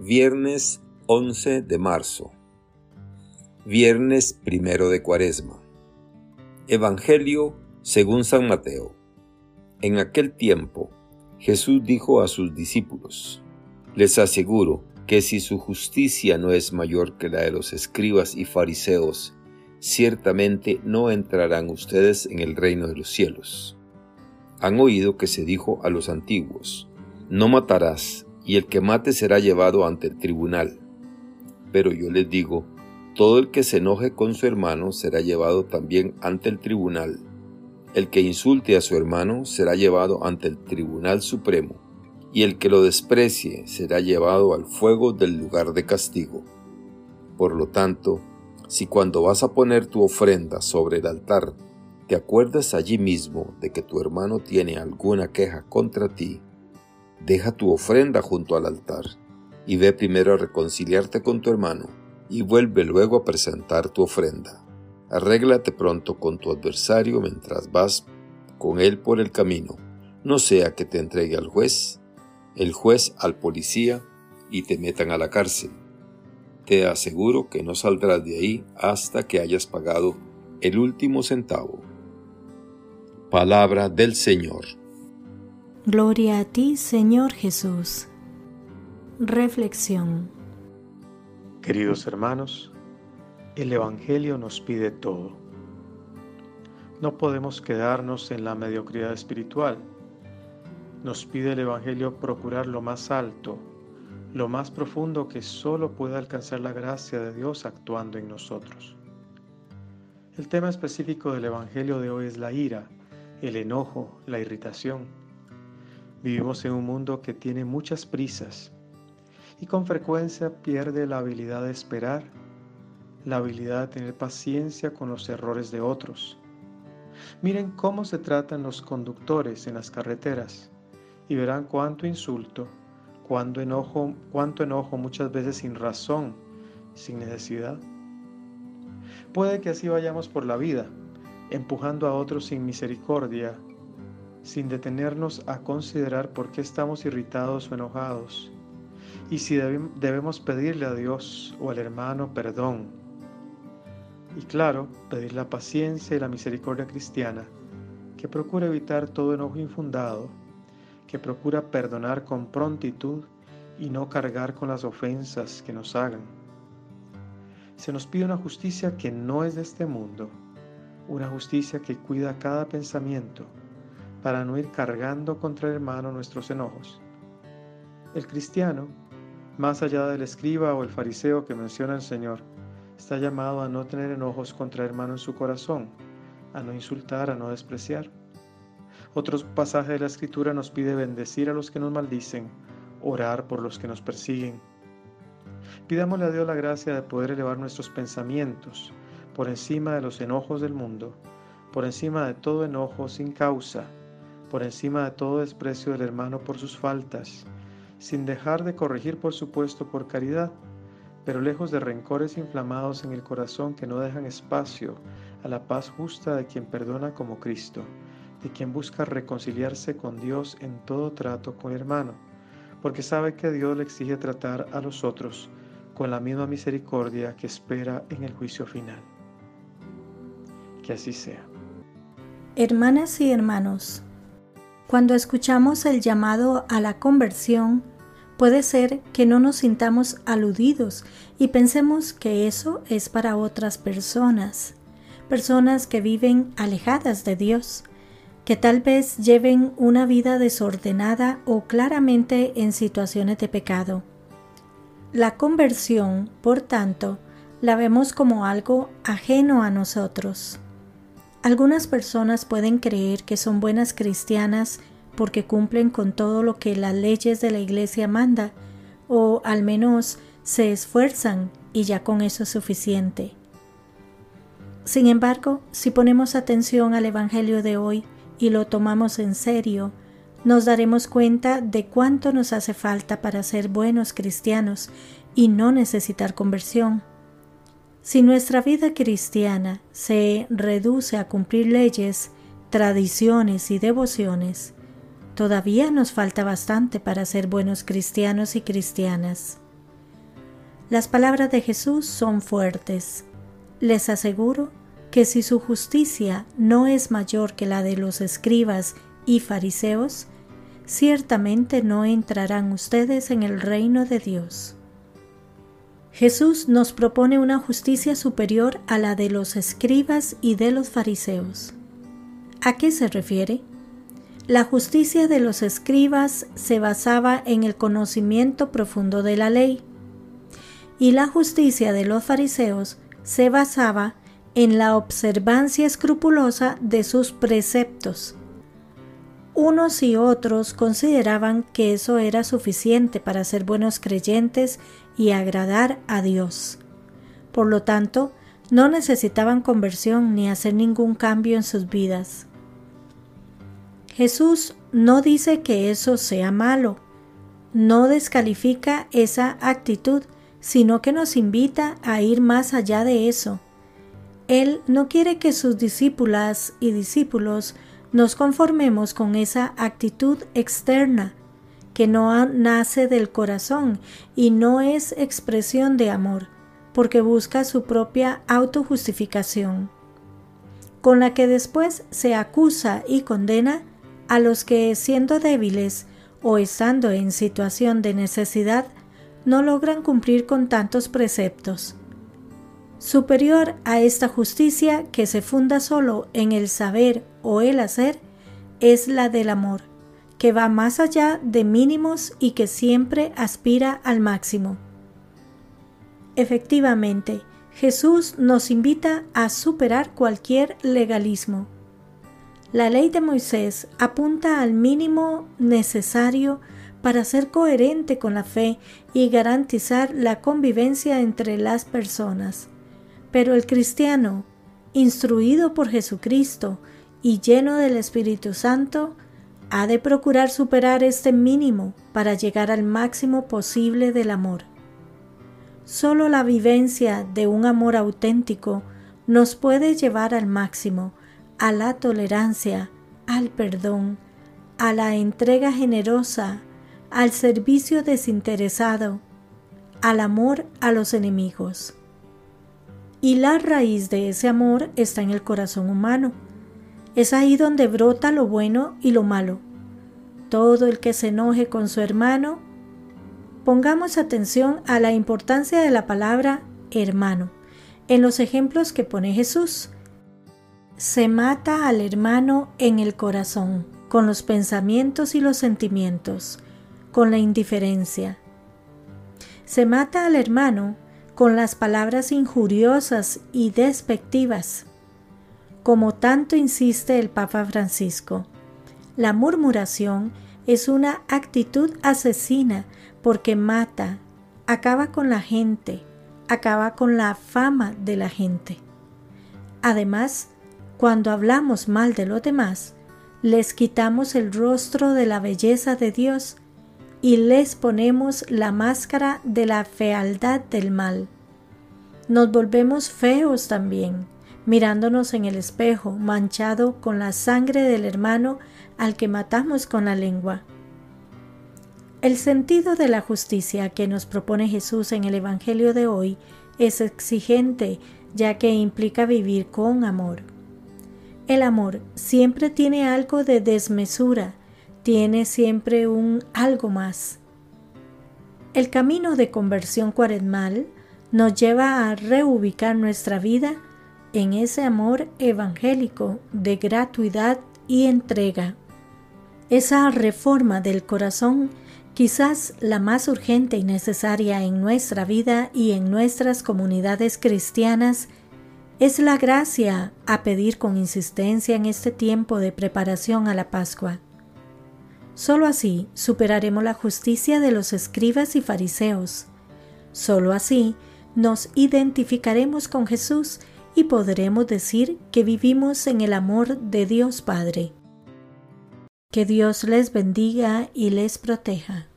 Viernes 11 de marzo. Viernes primero de Cuaresma. Evangelio según San Mateo. En aquel tiempo, Jesús dijo a sus discípulos, Les aseguro que si su justicia no es mayor que la de los escribas y fariseos, ciertamente no entrarán ustedes en el reino de los cielos. Han oído que se dijo a los antiguos, No matarás y el que mate será llevado ante el tribunal. Pero yo les digo, todo el que se enoje con su hermano será llevado también ante el tribunal. El que insulte a su hermano será llevado ante el tribunal supremo, y el que lo desprecie será llevado al fuego del lugar de castigo. Por lo tanto, si cuando vas a poner tu ofrenda sobre el altar, te acuerdas allí mismo de que tu hermano tiene alguna queja contra ti, Deja tu ofrenda junto al altar y ve primero a reconciliarte con tu hermano y vuelve luego a presentar tu ofrenda. Arréglate pronto con tu adversario mientras vas con él por el camino, no sea que te entregue al juez, el juez al policía y te metan a la cárcel. Te aseguro que no saldrás de ahí hasta que hayas pagado el último centavo. Palabra del Señor. Gloria a ti, Señor Jesús. Reflexión. Queridos hermanos, el Evangelio nos pide todo. No podemos quedarnos en la mediocridad espiritual. Nos pide el Evangelio procurar lo más alto, lo más profundo que solo pueda alcanzar la gracia de Dios actuando en nosotros. El tema específico del Evangelio de hoy es la ira, el enojo, la irritación Vivimos en un mundo que tiene muchas prisas y con frecuencia pierde la habilidad de esperar, la habilidad de tener paciencia con los errores de otros. Miren cómo se tratan los conductores en las carreteras y verán cuánto insulto, cuánto enojo, cuánto enojo muchas veces sin razón, sin necesidad. Puede que así vayamos por la vida, empujando a otros sin misericordia sin detenernos a considerar por qué estamos irritados o enojados y si debemos pedirle a Dios o al hermano perdón. Y claro, pedir la paciencia y la misericordia cristiana, que procura evitar todo enojo infundado, que procura perdonar con prontitud y no cargar con las ofensas que nos hagan. Se nos pide una justicia que no es de este mundo, una justicia que cuida cada pensamiento, para no ir cargando contra el hermano nuestros enojos. El cristiano, más allá del escriba o el fariseo que menciona el Señor, está llamado a no tener enojos contra el hermano en su corazón, a no insultar, a no despreciar. Otro pasaje de la Escritura nos pide bendecir a los que nos maldicen, orar por los que nos persiguen. Pidámosle a Dios la gracia de poder elevar nuestros pensamientos por encima de los enojos del mundo, por encima de todo enojo sin causa, por encima de todo desprecio del hermano por sus faltas, sin dejar de corregir por supuesto por caridad, pero lejos de rencores inflamados en el corazón que no dejan espacio a la paz justa de quien perdona como Cristo, de quien busca reconciliarse con Dios en todo trato con el hermano, porque sabe que Dios le exige tratar a los otros con la misma misericordia que espera en el juicio final. Que así sea. Hermanas y hermanos, cuando escuchamos el llamado a la conversión, puede ser que no nos sintamos aludidos y pensemos que eso es para otras personas, personas que viven alejadas de Dios, que tal vez lleven una vida desordenada o claramente en situaciones de pecado. La conversión, por tanto, la vemos como algo ajeno a nosotros. Algunas personas pueden creer que son buenas cristianas porque cumplen con todo lo que las leyes de la iglesia manda, o al menos se esfuerzan y ya con eso es suficiente. Sin embargo, si ponemos atención al Evangelio de hoy y lo tomamos en serio, nos daremos cuenta de cuánto nos hace falta para ser buenos cristianos y no necesitar conversión. Si nuestra vida cristiana se reduce a cumplir leyes, tradiciones y devociones, todavía nos falta bastante para ser buenos cristianos y cristianas. Las palabras de Jesús son fuertes. Les aseguro que si su justicia no es mayor que la de los escribas y fariseos, ciertamente no entrarán ustedes en el reino de Dios. Jesús nos propone una justicia superior a la de los escribas y de los fariseos. ¿A qué se refiere? La justicia de los escribas se basaba en el conocimiento profundo de la ley, y la justicia de los fariseos se basaba en la observancia escrupulosa de sus preceptos. Unos y otros consideraban que eso era suficiente para ser buenos creyentes y agradar a Dios. Por lo tanto, no necesitaban conversión ni hacer ningún cambio en sus vidas. Jesús no dice que eso sea malo, no descalifica esa actitud, sino que nos invita a ir más allá de eso. Él no quiere que sus discípulas y discípulos nos conformemos con esa actitud externa, que no nace del corazón y no es expresión de amor, porque busca su propia autojustificación, con la que después se acusa y condena a los que siendo débiles o estando en situación de necesidad no logran cumplir con tantos preceptos. Superior a esta justicia que se funda solo en el saber o el hacer es la del amor, que va más allá de mínimos y que siempre aspira al máximo. Efectivamente, Jesús nos invita a superar cualquier legalismo. La ley de Moisés apunta al mínimo necesario para ser coherente con la fe y garantizar la convivencia entre las personas. Pero el cristiano, instruido por Jesucristo y lleno del Espíritu Santo, ha de procurar superar este mínimo para llegar al máximo posible del amor. Solo la vivencia de un amor auténtico nos puede llevar al máximo, a la tolerancia, al perdón, a la entrega generosa, al servicio desinteresado, al amor a los enemigos. Y la raíz de ese amor está en el corazón humano es ahí donde brota lo bueno y lo malo. Todo el que se enoje con su hermano, pongamos atención a la importancia de la palabra hermano en los ejemplos que pone Jesús. Se mata al hermano en el corazón, con los pensamientos y los sentimientos, con la indiferencia. Se mata al hermano con las palabras injuriosas y despectivas, como tanto insiste el Papa Francisco. La murmuración es una actitud asesina porque mata, acaba con la gente, acaba con la fama de la gente. Además, cuando hablamos mal de los demás, les quitamos el rostro de la belleza de Dios y les ponemos la máscara de la fealdad del mal. Nos volvemos feos también mirándonos en el espejo, manchado con la sangre del hermano al que matamos con la lengua. El sentido de la justicia que nos propone Jesús en el Evangelio de hoy es exigente, ya que implica vivir con amor. El amor siempre tiene algo de desmesura, tiene siempre un algo más. El camino de conversión cuaresmal nos lleva a reubicar nuestra vida en ese amor evangélico de gratuidad y entrega. Esa reforma del corazón, quizás la más urgente y necesaria en nuestra vida y en nuestras comunidades cristianas, es la gracia a pedir con insistencia en este tiempo de preparación a la Pascua. Solo así superaremos la justicia de los escribas y fariseos. Solo así nos identificaremos con Jesús y podremos decir que vivimos en el amor de Dios Padre. Que Dios les bendiga y les proteja.